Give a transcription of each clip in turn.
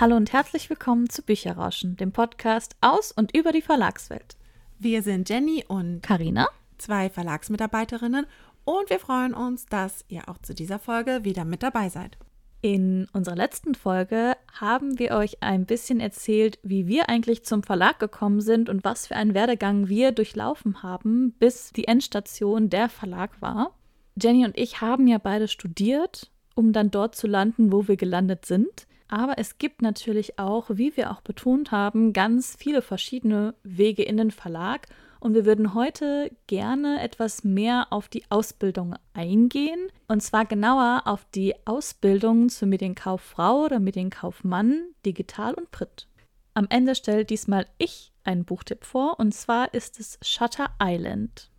Hallo und herzlich willkommen zu Bücherrauschen, dem Podcast aus und über die Verlagswelt. Wir sind Jenny und Karina, zwei Verlagsmitarbeiterinnen und wir freuen uns, dass ihr auch zu dieser Folge wieder mit dabei seid. In unserer letzten Folge haben wir euch ein bisschen erzählt, wie wir eigentlich zum Verlag gekommen sind und was für einen Werdegang wir durchlaufen haben, bis die Endstation der Verlag war. Jenny und ich haben ja beide studiert, um dann dort zu landen, wo wir gelandet sind. Aber es gibt natürlich auch, wie wir auch betont haben, ganz viele verschiedene Wege in den Verlag. Und wir würden heute gerne etwas mehr auf die Ausbildung eingehen. Und zwar genauer auf die Ausbildung zur Medienkauffrau oder Medienkaufmann, digital und print. Am Ende stellt diesmal ich einen Buchtipp vor. Und zwar ist es Shutter Island.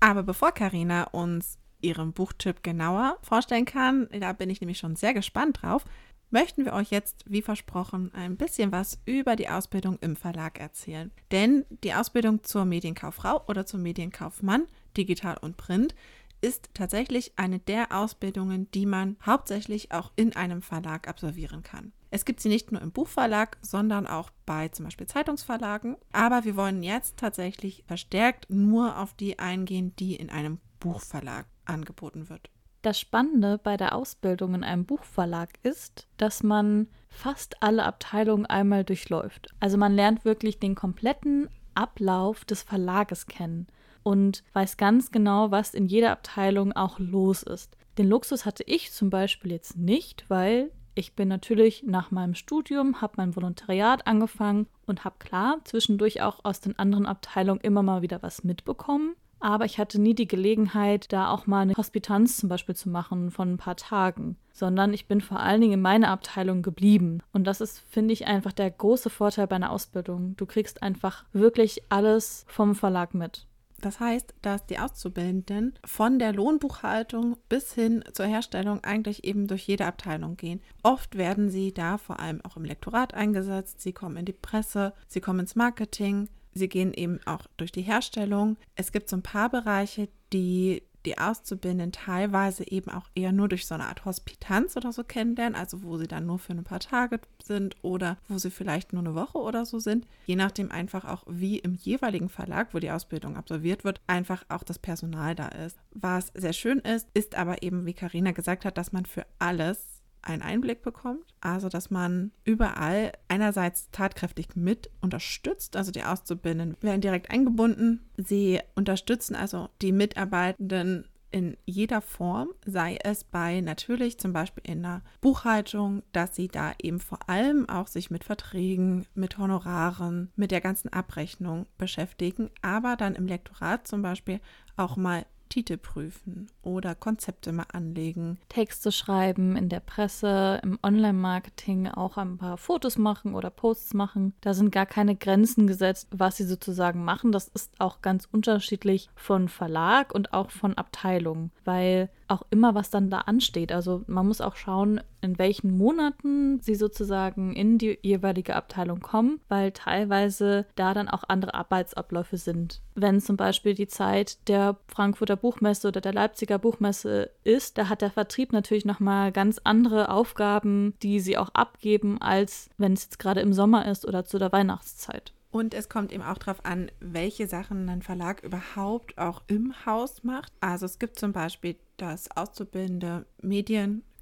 Aber bevor Karina uns ihren Buchtipp genauer vorstellen kann, da bin ich nämlich schon sehr gespannt drauf, möchten wir euch jetzt, wie versprochen, ein bisschen was über die Ausbildung im Verlag erzählen. Denn die Ausbildung zur Medienkauffrau oder zum Medienkaufmann, digital und print, ist tatsächlich eine der Ausbildungen, die man hauptsächlich auch in einem Verlag absolvieren kann. Es gibt sie nicht nur im Buchverlag, sondern auch bei zum Beispiel Zeitungsverlagen. Aber wir wollen jetzt tatsächlich verstärkt nur auf die eingehen, die in einem Buchverlag angeboten wird. Das Spannende bei der Ausbildung in einem Buchverlag ist, dass man fast alle Abteilungen einmal durchläuft. Also man lernt wirklich den kompletten Ablauf des Verlages kennen und weiß ganz genau, was in jeder Abteilung auch los ist. Den Luxus hatte ich zum Beispiel jetzt nicht, weil ich bin natürlich nach meinem Studium, habe mein Volontariat angefangen und habe klar zwischendurch auch aus den anderen Abteilungen immer mal wieder was mitbekommen. Aber ich hatte nie die Gelegenheit, da auch mal eine Hospitanz zum Beispiel zu machen von ein paar Tagen, sondern ich bin vor allen Dingen in meiner Abteilung geblieben. Und das ist, finde ich, einfach der große Vorteil bei einer Ausbildung. Du kriegst einfach wirklich alles vom Verlag mit. Das heißt, dass die Auszubildenden von der Lohnbuchhaltung bis hin zur Herstellung eigentlich eben durch jede Abteilung gehen. Oft werden sie da vor allem auch im Lektorat eingesetzt, sie kommen in die Presse, sie kommen ins Marketing, Sie gehen eben auch durch die Herstellung. Es gibt so ein paar Bereiche, die die Auszubildenden teilweise eben auch eher nur durch so eine Art Hospitanz oder so kennenlernen, also wo sie dann nur für ein paar Tage sind oder wo sie vielleicht nur eine Woche oder so sind, je nachdem einfach auch, wie im jeweiligen Verlag, wo die Ausbildung absolviert wird, einfach auch das Personal da ist. Was sehr schön ist, ist aber eben, wie Karina gesagt hat, dass man für alles einen Einblick bekommt. Also, dass man überall einerseits tatkräftig mit unterstützt, also die Auszubildenden werden direkt eingebunden. Sie unterstützen also die Mitarbeitenden in jeder Form, sei es bei natürlich zum Beispiel in der Buchhaltung, dass sie da eben vor allem auch sich mit Verträgen, mit Honoraren, mit der ganzen Abrechnung beschäftigen, aber dann im Lektorat zum Beispiel auch mal Titel prüfen oder Konzepte mal anlegen. Texte schreiben in der Presse, im Online-Marketing auch ein paar Fotos machen oder Posts machen. Da sind gar keine Grenzen gesetzt, was sie sozusagen machen. Das ist auch ganz unterschiedlich von Verlag und auch von Abteilung, weil auch immer was dann da ansteht. Also man muss auch schauen, in welchen Monaten sie sozusagen in die jeweilige Abteilung kommen, weil teilweise da dann auch andere Arbeitsabläufe sind. Wenn zum Beispiel die Zeit der Frankfurter Buchmesse oder der Leipziger Buchmesse ist, da hat der Vertrieb natürlich nochmal ganz andere Aufgaben, die sie auch abgeben, als wenn es jetzt gerade im Sommer ist oder zu der Weihnachtszeit. Und es kommt eben auch darauf an, welche Sachen ein Verlag überhaupt auch im Haus macht. Also es gibt zum Beispiel, dass auszubildende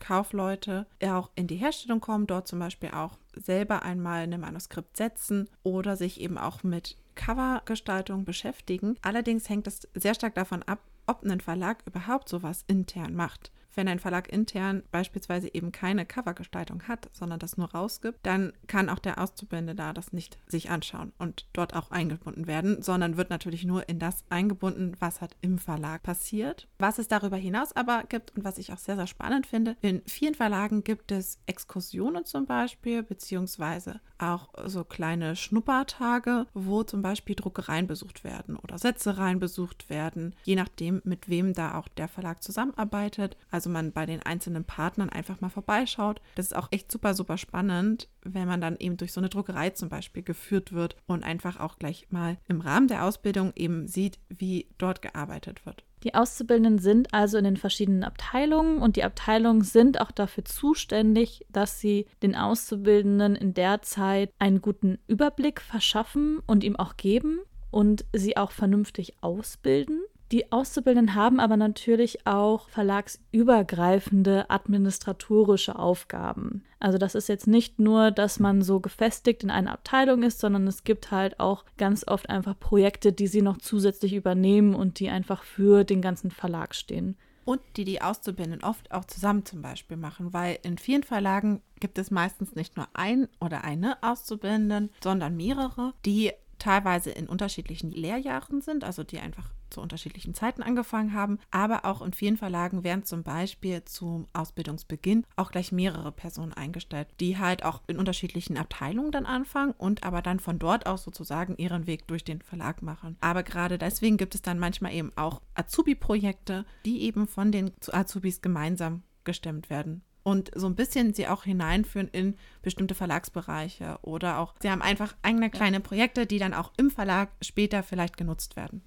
Medienkaufleute auch in die Herstellung kommen, dort zum Beispiel auch selber einmal ein Manuskript setzen oder sich eben auch mit Covergestaltung beschäftigen. Allerdings hängt es sehr stark davon ab, ob ein Verlag überhaupt sowas intern macht. Wenn ein Verlag intern beispielsweise eben keine Covergestaltung hat, sondern das nur rausgibt, dann kann auch der Auszubildende da das nicht sich anschauen und dort auch eingebunden werden, sondern wird natürlich nur in das eingebunden, was halt im Verlag passiert. Was es darüber hinaus aber gibt und was ich auch sehr, sehr spannend finde, in vielen Verlagen gibt es Exkursionen zum Beispiel, beziehungsweise auch so kleine Schnuppertage, wo zum Beispiel Druckereien besucht werden oder Setzereien besucht werden, je nachdem, mit wem da auch der Verlag zusammenarbeitet. Also also man bei den einzelnen Partnern einfach mal vorbeischaut. Das ist auch echt super, super spannend, wenn man dann eben durch so eine Druckerei zum Beispiel geführt wird und einfach auch gleich mal im Rahmen der Ausbildung eben sieht, wie dort gearbeitet wird. Die Auszubildenden sind also in den verschiedenen Abteilungen und die Abteilungen sind auch dafür zuständig, dass sie den Auszubildenden in der Zeit einen guten Überblick verschaffen und ihm auch geben und sie auch vernünftig ausbilden. Die Auszubildenden haben aber natürlich auch verlagsübergreifende administratorische Aufgaben. Also das ist jetzt nicht nur, dass man so gefestigt in einer Abteilung ist, sondern es gibt halt auch ganz oft einfach Projekte, die sie noch zusätzlich übernehmen und die einfach für den ganzen Verlag stehen. Und die die Auszubildenden oft auch zusammen zum Beispiel machen, weil in vielen Verlagen gibt es meistens nicht nur ein oder eine Auszubildenden, sondern mehrere, die teilweise in unterschiedlichen Lehrjahren sind, also die einfach zu unterschiedlichen Zeiten angefangen haben, aber auch in vielen Verlagen werden zum Beispiel zum Ausbildungsbeginn auch gleich mehrere Personen eingestellt, die halt auch in unterschiedlichen Abteilungen dann anfangen und aber dann von dort aus sozusagen ihren Weg durch den Verlag machen. Aber gerade deswegen gibt es dann manchmal eben auch Azubi-Projekte, die eben von den Azubis gemeinsam gestemmt werden und so ein bisschen sie auch hineinführen in bestimmte Verlagsbereiche oder auch, sie haben einfach eigene kleine Projekte, die dann auch im Verlag später vielleicht genutzt werden.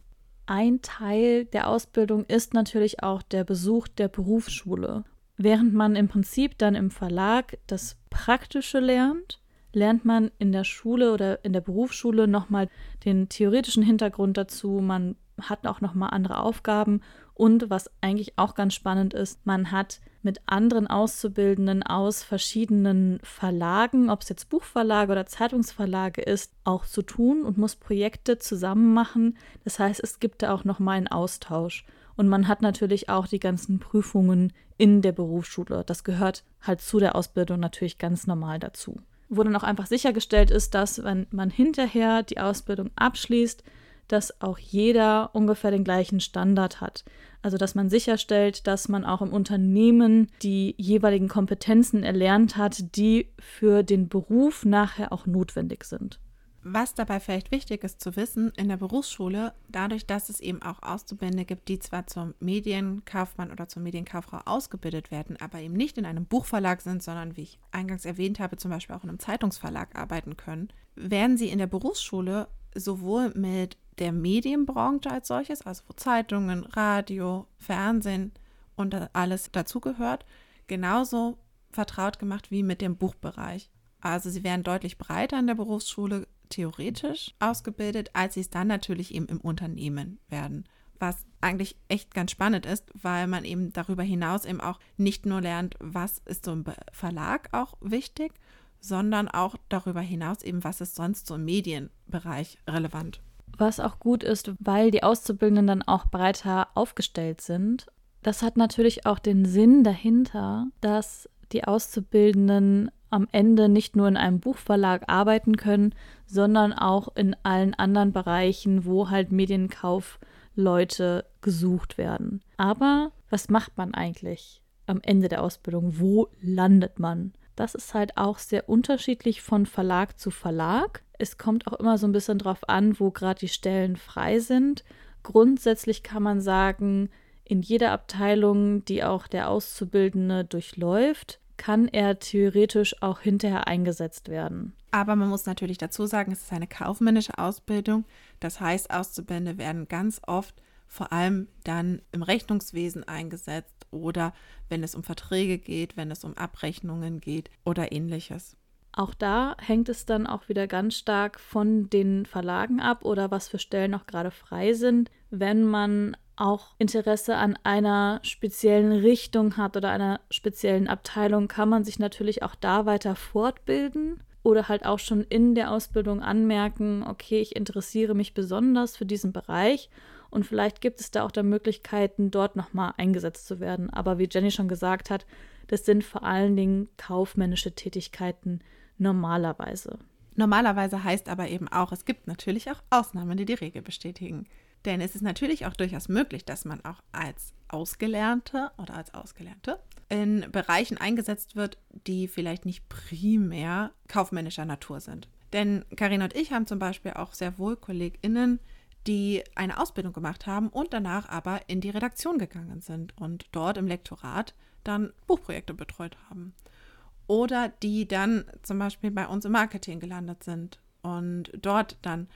Ein Teil der Ausbildung ist natürlich auch der Besuch der Berufsschule. Während man im Prinzip dann im Verlag das Praktische lernt, lernt man in der Schule oder in der Berufsschule nochmal den theoretischen Hintergrund dazu. Man hat auch nochmal andere Aufgaben und was eigentlich auch ganz spannend ist, man hat mit anderen Auszubildenden aus verschiedenen Verlagen, ob es jetzt Buchverlage oder Zeitungsverlage ist, auch zu tun und muss Projekte zusammen machen. Das heißt, es gibt da auch nochmal einen Austausch. Und man hat natürlich auch die ganzen Prüfungen in der Berufsschule. Das gehört halt zu der Ausbildung natürlich ganz normal dazu. Wo dann auch einfach sichergestellt ist, dass wenn man hinterher die Ausbildung abschließt, dass auch jeder ungefähr den gleichen Standard hat. Also dass man sicherstellt, dass man auch im Unternehmen die jeweiligen Kompetenzen erlernt hat, die für den Beruf nachher auch notwendig sind. Was dabei vielleicht wichtig ist zu wissen, in der Berufsschule, dadurch, dass es eben auch Auszubildende gibt, die zwar zum Medienkaufmann oder zur Medienkauffrau ausgebildet werden, aber eben nicht in einem Buchverlag sind, sondern wie ich eingangs erwähnt habe, zum Beispiel auch in einem Zeitungsverlag arbeiten können, werden sie in der Berufsschule sowohl mit der Medienbranche als solches, also wo Zeitungen, Radio, Fernsehen und alles dazugehört, genauso vertraut gemacht wie mit dem Buchbereich. Also sie werden deutlich breiter in der Berufsschule theoretisch ausgebildet, als sie es dann natürlich eben im Unternehmen werden. Was eigentlich echt ganz spannend ist, weil man eben darüber hinaus eben auch nicht nur lernt, was ist so im Verlag auch wichtig, sondern auch darüber hinaus eben, was ist sonst so im Medienbereich relevant. Was auch gut ist, weil die Auszubildenden dann auch breiter aufgestellt sind. Das hat natürlich auch den Sinn dahinter, dass die Auszubildenden am Ende nicht nur in einem Buchverlag arbeiten können, sondern auch in allen anderen Bereichen, wo halt Medienkaufleute gesucht werden. Aber was macht man eigentlich am Ende der Ausbildung? Wo landet man? Das ist halt auch sehr unterschiedlich von Verlag zu Verlag. Es kommt auch immer so ein bisschen drauf an, wo gerade die Stellen frei sind. Grundsätzlich kann man sagen, in jeder Abteilung, die auch der Auszubildende durchläuft, kann er theoretisch auch hinterher eingesetzt werden. Aber man muss natürlich dazu sagen, es ist eine kaufmännische Ausbildung. Das heißt, Auszubildende werden ganz oft vor allem dann im Rechnungswesen eingesetzt oder wenn es um Verträge geht, wenn es um Abrechnungen geht oder ähnliches. Auch da hängt es dann auch wieder ganz stark von den Verlagen ab oder was für Stellen noch gerade frei sind. Wenn man auch Interesse an einer speziellen Richtung hat oder einer speziellen Abteilung, kann man sich natürlich auch da weiter fortbilden oder halt auch schon in der Ausbildung anmerken, okay, ich interessiere mich besonders für diesen Bereich und vielleicht gibt es da auch dann Möglichkeiten, dort nochmal eingesetzt zu werden. Aber wie Jenny schon gesagt hat, das sind vor allen Dingen kaufmännische Tätigkeiten normalerweise. Normalerweise heißt aber eben auch, es gibt natürlich auch Ausnahmen, die die Regel bestätigen. Denn es ist natürlich auch durchaus möglich, dass man auch als Ausgelernte oder als Ausgelernte in Bereichen eingesetzt wird, die vielleicht nicht primär kaufmännischer Natur sind. Denn Karin und ich haben zum Beispiel auch sehr wohl KollegInnen, die eine Ausbildung gemacht haben und danach aber in die Redaktion gegangen sind und dort im Lektorat dann Buchprojekte betreut haben. Oder die dann zum Beispiel bei uns im Marketing gelandet sind und dort dann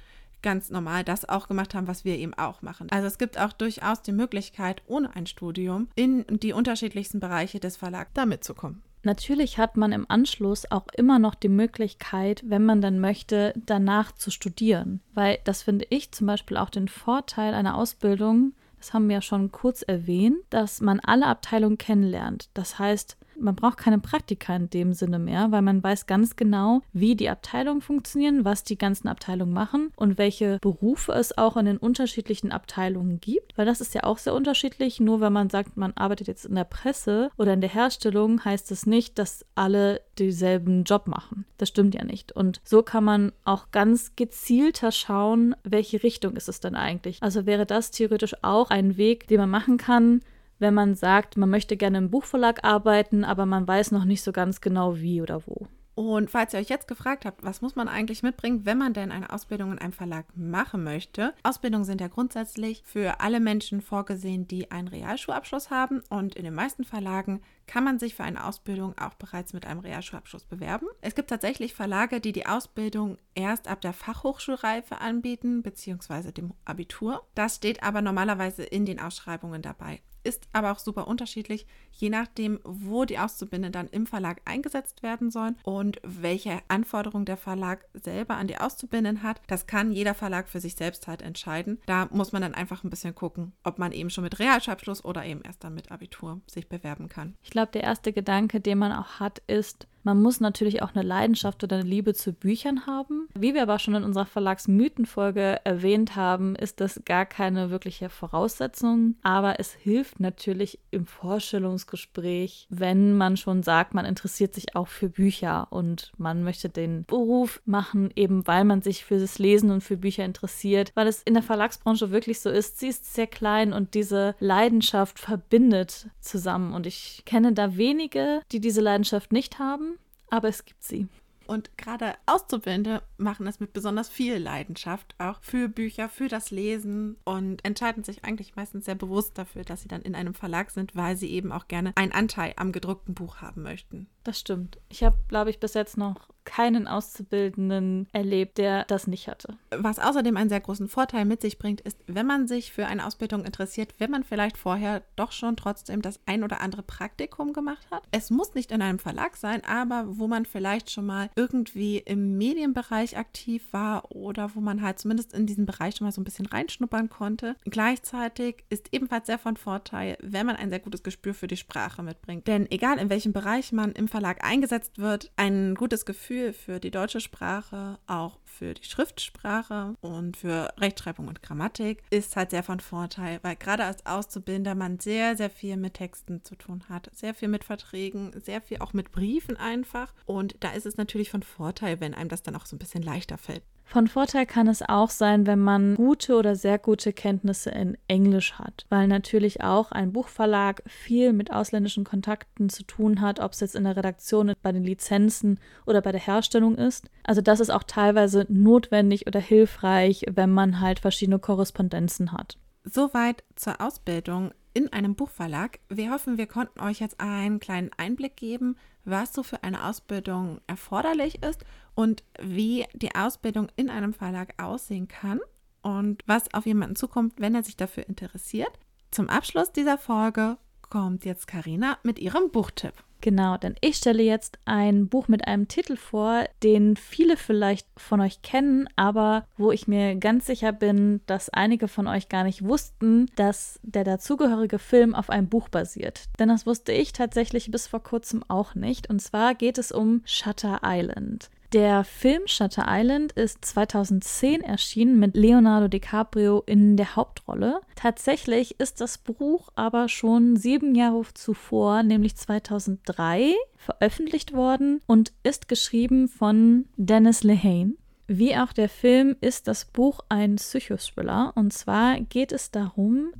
ganz normal das auch gemacht haben, was wir eben auch machen. Also es gibt auch durchaus die Möglichkeit, ohne ein Studium in die unterschiedlichsten Bereiche des Verlags da mitzukommen. Natürlich hat man im Anschluss auch immer noch die Möglichkeit, wenn man dann möchte, danach zu studieren. Weil das finde ich zum Beispiel auch den Vorteil einer Ausbildung, das haben wir ja schon kurz erwähnt, dass man alle Abteilungen kennenlernt. Das heißt, man braucht keine Praktika in dem Sinne mehr, weil man weiß ganz genau, wie die Abteilungen funktionieren, was die ganzen Abteilungen machen und welche Berufe es auch in den unterschiedlichen Abteilungen gibt. Weil das ist ja auch sehr unterschiedlich. Nur wenn man sagt, man arbeitet jetzt in der Presse oder in der Herstellung, heißt es nicht, dass alle denselben Job machen. Das stimmt ja nicht. Und so kann man auch ganz gezielter schauen, welche Richtung ist es denn eigentlich. Also wäre das theoretisch auch ein Weg, den man machen kann, wenn man sagt, man möchte gerne im Buchverlag arbeiten, aber man weiß noch nicht so ganz genau wie oder wo. Und falls ihr euch jetzt gefragt habt, was muss man eigentlich mitbringen, wenn man denn eine Ausbildung in einem Verlag machen möchte? Ausbildungen sind ja grundsätzlich für alle Menschen vorgesehen, die einen Realschulabschluss haben. Und in den meisten Verlagen kann man sich für eine Ausbildung auch bereits mit einem Realschulabschluss bewerben. Es gibt tatsächlich Verlage, die die Ausbildung erst ab der Fachhochschulreife anbieten, beziehungsweise dem Abitur. Das steht aber normalerweise in den Ausschreibungen dabei ist aber auch super unterschiedlich, je nachdem, wo die Auszubildenden dann im Verlag eingesetzt werden sollen und welche Anforderungen der Verlag selber an die Auszubildenden hat. Das kann jeder Verlag für sich selbst halt entscheiden. Da muss man dann einfach ein bisschen gucken, ob man eben schon mit Realschulabschluss oder eben erst dann mit Abitur sich bewerben kann. Ich glaube, der erste Gedanke, den man auch hat, ist, man muss natürlich auch eine Leidenschaft oder eine Liebe zu Büchern haben. Wie wir aber schon in unserer Verlagsmythenfolge erwähnt haben, ist das gar keine wirkliche Voraussetzung. Aber es hilft natürlich im Vorstellungsgespräch, wenn man schon sagt, man interessiert sich auch für Bücher und man möchte den Beruf machen, eben weil man sich für das Lesen und für Bücher interessiert. Weil es in der Verlagsbranche wirklich so ist, sie ist sehr klein und diese Leidenschaft verbindet zusammen. Und ich kenne da wenige, die diese Leidenschaft nicht haben aber es gibt sie. Und gerade Auszubildende machen es mit besonders viel Leidenschaft, auch für Bücher, für das Lesen und entscheiden sich eigentlich meistens sehr bewusst dafür, dass sie dann in einem Verlag sind, weil sie eben auch gerne einen Anteil am gedruckten Buch haben möchten. Das stimmt. Ich habe, glaube ich, bis jetzt noch keinen Auszubildenden erlebt, der das nicht hatte. Was außerdem einen sehr großen Vorteil mit sich bringt, ist, wenn man sich für eine Ausbildung interessiert, wenn man vielleicht vorher doch schon trotzdem das ein oder andere Praktikum gemacht hat. Es muss nicht in einem Verlag sein, aber wo man vielleicht schon mal irgendwie im Medienbereich aktiv war oder wo man halt zumindest in diesen Bereich schon mal so ein bisschen reinschnuppern konnte. Gleichzeitig ist ebenfalls sehr von Vorteil, wenn man ein sehr gutes Gespür für die Sprache mitbringt. Denn egal in welchem Bereich man im Verlag eingesetzt wird, ein gutes Gefühl für die deutsche Sprache, auch für die Schriftsprache und für Rechtschreibung und Grammatik ist halt sehr von Vorteil, weil gerade als Auszubildender man sehr, sehr viel mit Texten zu tun hat, sehr viel mit Verträgen, sehr viel auch mit Briefen einfach. Und da ist es natürlich von Vorteil, wenn einem das dann auch so ein bisschen leichter fällt. Von Vorteil kann es auch sein, wenn man gute oder sehr gute Kenntnisse in Englisch hat, weil natürlich auch ein Buchverlag viel mit ausländischen Kontakten zu tun hat, ob es jetzt in der Redaktion, bei den Lizenzen oder bei der Herstellung ist. Also das ist auch teilweise notwendig oder hilfreich, wenn man halt verschiedene Korrespondenzen hat. Soweit zur Ausbildung in einem Buchverlag. Wir hoffen, wir konnten euch jetzt einen kleinen Einblick geben, was so für eine Ausbildung erforderlich ist und wie die Ausbildung in einem Verlag aussehen kann und was auf jemanden zukommt, wenn er sich dafür interessiert. Zum Abschluss dieser Folge kommt jetzt Karina mit ihrem Buchtipp. Genau, denn ich stelle jetzt ein Buch mit einem Titel vor, den viele vielleicht von euch kennen, aber wo ich mir ganz sicher bin, dass einige von euch gar nicht wussten, dass der dazugehörige Film auf einem Buch basiert. Denn das wusste ich tatsächlich bis vor kurzem auch nicht. Und zwar geht es um Shutter Island. Der Film Shutter Island ist 2010 erschienen mit Leonardo DiCaprio in der Hauptrolle. Tatsächlich ist das Buch aber schon sieben Jahre zuvor, nämlich 2003, veröffentlicht worden und ist geschrieben von Dennis Lehane. Wie auch der Film ist das Buch ein Psychothriller und zwar geht es darum,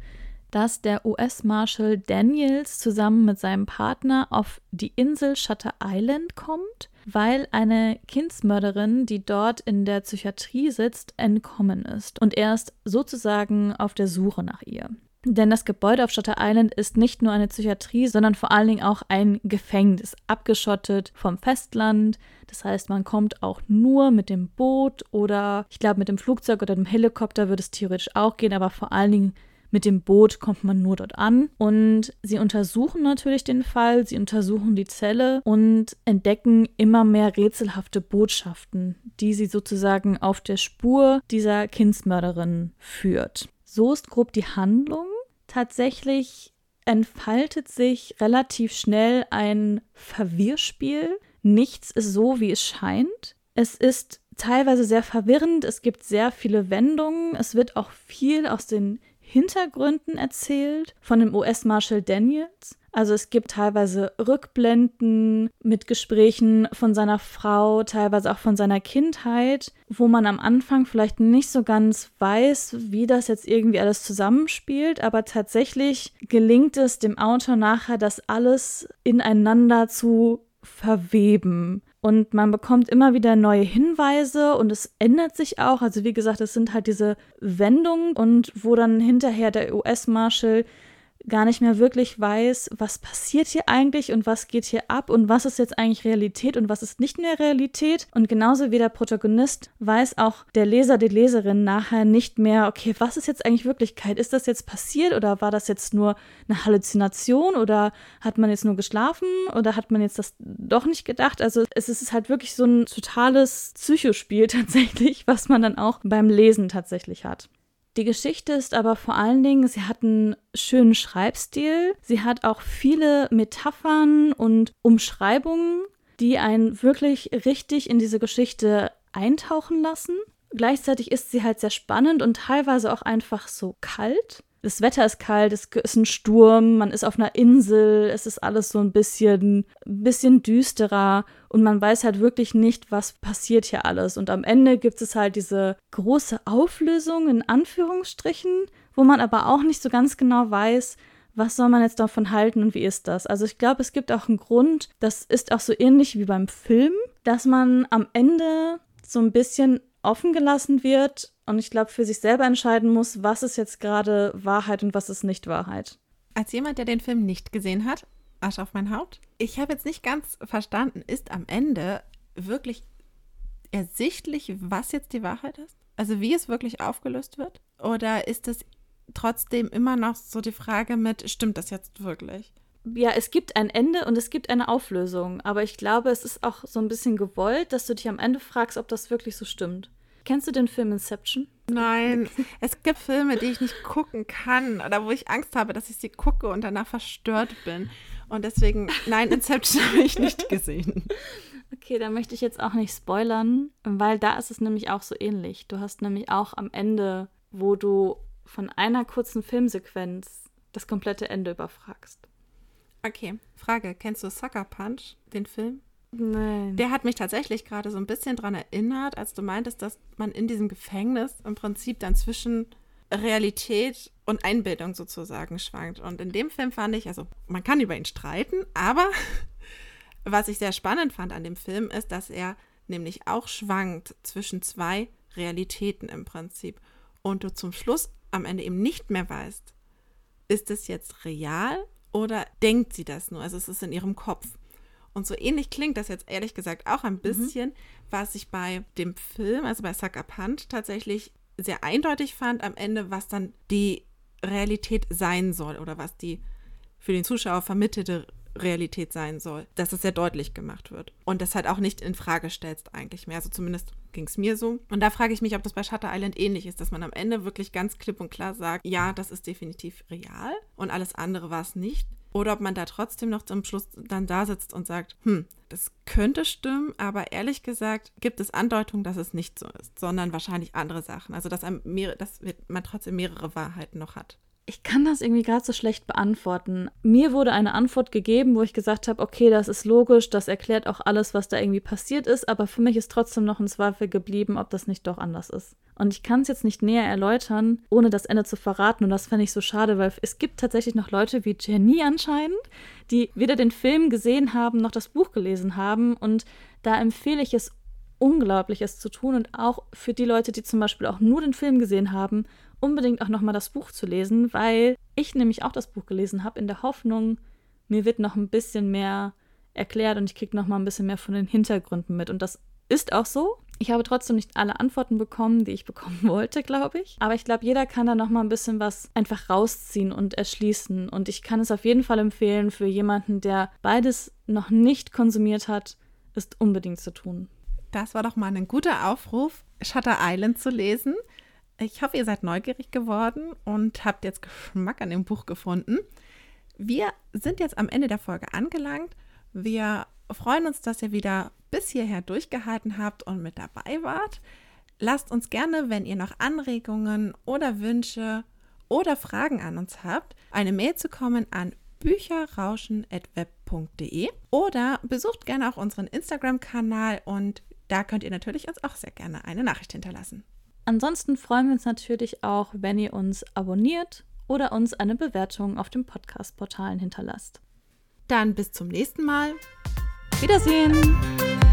dass der US-Marshal Daniels zusammen mit seinem Partner auf die Insel Shutter Island kommt weil eine Kindsmörderin, die dort in der Psychiatrie sitzt, entkommen ist und er ist sozusagen auf der Suche nach ihr. Denn das Gebäude auf Shutter Island ist nicht nur eine Psychiatrie, sondern vor allen Dingen auch ein Gefängnis, abgeschottet vom Festland. Das heißt, man kommt auch nur mit dem Boot oder ich glaube mit dem Flugzeug oder dem Helikopter würde es theoretisch auch gehen, aber vor allen Dingen mit dem Boot kommt man nur dort an. Und sie untersuchen natürlich den Fall, sie untersuchen die Zelle und entdecken immer mehr rätselhafte Botschaften, die sie sozusagen auf der Spur dieser Kindsmörderin führt. So ist grob die Handlung. Tatsächlich entfaltet sich relativ schnell ein Verwirrspiel. Nichts ist so, wie es scheint. Es ist teilweise sehr verwirrend, es gibt sehr viele Wendungen, es wird auch viel aus den Hintergründen erzählt von dem US-Marshal Daniels. Also es gibt teilweise Rückblenden mit Gesprächen von seiner Frau, teilweise auch von seiner Kindheit, wo man am Anfang vielleicht nicht so ganz weiß, wie das jetzt irgendwie alles zusammenspielt, aber tatsächlich gelingt es dem Autor nachher, das alles ineinander zu verweben. Und man bekommt immer wieder neue Hinweise und es ändert sich auch. Also wie gesagt, es sind halt diese Wendungen und wo dann hinterher der US-Marshal gar nicht mehr wirklich weiß, was passiert hier eigentlich und was geht hier ab und was ist jetzt eigentlich Realität und was ist nicht mehr Realität. Und genauso wie der Protagonist weiß auch der Leser, die Leserin nachher nicht mehr, okay, was ist jetzt eigentlich Wirklichkeit? Ist das jetzt passiert oder war das jetzt nur eine Halluzination oder hat man jetzt nur geschlafen oder hat man jetzt das doch nicht gedacht? Also es ist halt wirklich so ein totales Psychospiel tatsächlich, was man dann auch beim Lesen tatsächlich hat. Die Geschichte ist aber vor allen Dingen, sie hat einen schönen Schreibstil. Sie hat auch viele Metaphern und Umschreibungen, die einen wirklich richtig in diese Geschichte eintauchen lassen. Gleichzeitig ist sie halt sehr spannend und teilweise auch einfach so kalt das Wetter ist kalt, es ist ein Sturm, man ist auf einer Insel, es ist alles so ein bisschen, bisschen düsterer und man weiß halt wirklich nicht, was passiert hier alles. Und am Ende gibt es halt diese große Auflösung in Anführungsstrichen, wo man aber auch nicht so ganz genau weiß, was soll man jetzt davon halten und wie ist das? Also ich glaube, es gibt auch einen Grund, das ist auch so ähnlich wie beim Film, dass man am Ende so ein bisschen offen gelassen wird, und ich glaube, für sich selber entscheiden muss, was ist jetzt gerade Wahrheit und was ist nicht Wahrheit. Als jemand, der den Film nicht gesehen hat, Arsch auf mein Haupt, ich habe jetzt nicht ganz verstanden, ist am Ende wirklich ersichtlich, was jetzt die Wahrheit ist? Also wie es wirklich aufgelöst wird? Oder ist es trotzdem immer noch so die Frage mit, stimmt das jetzt wirklich? ja, es gibt ein Ende und es gibt eine Auflösung, aber ich glaube, es ist auch so ein bisschen gewollt, dass du dich am Ende fragst, ob das wirklich so stimmt. Kennst du den Film Inception? Nein, es gibt Filme, die ich nicht gucken kann oder wo ich Angst habe, dass ich sie gucke und danach verstört bin. Und deswegen, nein, Inception habe ich nicht gesehen. Okay, da möchte ich jetzt auch nicht spoilern, weil da ist es nämlich auch so ähnlich. Du hast nämlich auch am Ende, wo du von einer kurzen Filmsequenz das komplette Ende überfragst. Okay, Frage: Kennst du Sucker Punch, den Film? Nein. Der hat mich tatsächlich gerade so ein bisschen daran erinnert, als du meintest, dass man in diesem Gefängnis im Prinzip dann zwischen Realität und Einbildung sozusagen schwankt. Und in dem Film fand ich, also man kann über ihn streiten, aber was ich sehr spannend fand an dem Film ist, dass er nämlich auch schwankt zwischen zwei Realitäten im Prinzip. Und du zum Schluss am Ende eben nicht mehr weißt, ist es jetzt real oder denkt sie das nur? Also es ist in ihrem Kopf. Und so ähnlich klingt das jetzt ehrlich gesagt auch ein mhm. bisschen, mhm. was ich bei dem Film, also bei Sucker Punch, tatsächlich sehr eindeutig fand am Ende, was dann die Realität sein soll oder was die für den Zuschauer vermittelte Realität sein soll, dass es sehr deutlich gemacht wird und das halt auch nicht in Frage stellst eigentlich mehr. Also zumindest ging es mir so. Und da frage ich mich, ob das bei Shutter Island ähnlich ist, dass man am Ende wirklich ganz klipp und klar sagt, ja, das ist definitiv real und alles andere war es nicht. Oder ob man da trotzdem noch zum Schluss dann da sitzt und sagt, hm, das könnte stimmen, aber ehrlich gesagt gibt es Andeutungen, dass es nicht so ist, sondern wahrscheinlich andere Sachen. Also dass, mehr, dass man trotzdem mehrere Wahrheiten noch hat. Ich kann das irgendwie gerade so schlecht beantworten. Mir wurde eine Antwort gegeben, wo ich gesagt habe, okay, das ist logisch, das erklärt auch alles, was da irgendwie passiert ist, aber für mich ist trotzdem noch ein Zweifel geblieben, ob das nicht doch anders ist. Und ich kann es jetzt nicht näher erläutern, ohne das Ende zu verraten. Und das fände ich so schade, weil es gibt tatsächlich noch Leute wie Jenny anscheinend, die weder den Film gesehen haben noch das Buch gelesen haben. Und da empfehle ich es unglaublich, es zu tun. Und auch für die Leute, die zum Beispiel auch nur den Film gesehen haben, unbedingt auch nochmal das Buch zu lesen, weil ich nämlich auch das Buch gelesen habe, in der Hoffnung, mir wird noch ein bisschen mehr erklärt und ich kriege noch mal ein bisschen mehr von den Hintergründen mit. Und das ist auch so. Ich habe trotzdem nicht alle Antworten bekommen, die ich bekommen wollte, glaube ich. Aber ich glaube, jeder kann da noch mal ein bisschen was einfach rausziehen und erschließen. Und ich kann es auf jeden Fall empfehlen für jemanden, der beides noch nicht konsumiert hat, ist unbedingt zu tun. Das war doch mal ein guter Aufruf, Shutter Island zu lesen. Ich hoffe, ihr seid neugierig geworden und habt jetzt Geschmack an dem Buch gefunden. Wir sind jetzt am Ende der Folge angelangt. Wir freuen uns, dass ihr wieder bis hierher durchgehalten habt und mit dabei wart. Lasst uns gerne, wenn ihr noch Anregungen oder Wünsche oder Fragen an uns habt, eine Mail zu kommen an bücherrauschen.web.de oder besucht gerne auch unseren Instagram-Kanal und da könnt ihr natürlich uns auch sehr gerne eine Nachricht hinterlassen. Ansonsten freuen wir uns natürlich auch, wenn ihr uns abonniert oder uns eine Bewertung auf den Podcast-Portalen hinterlasst. Dann bis zum nächsten Mal. Wiedersehen!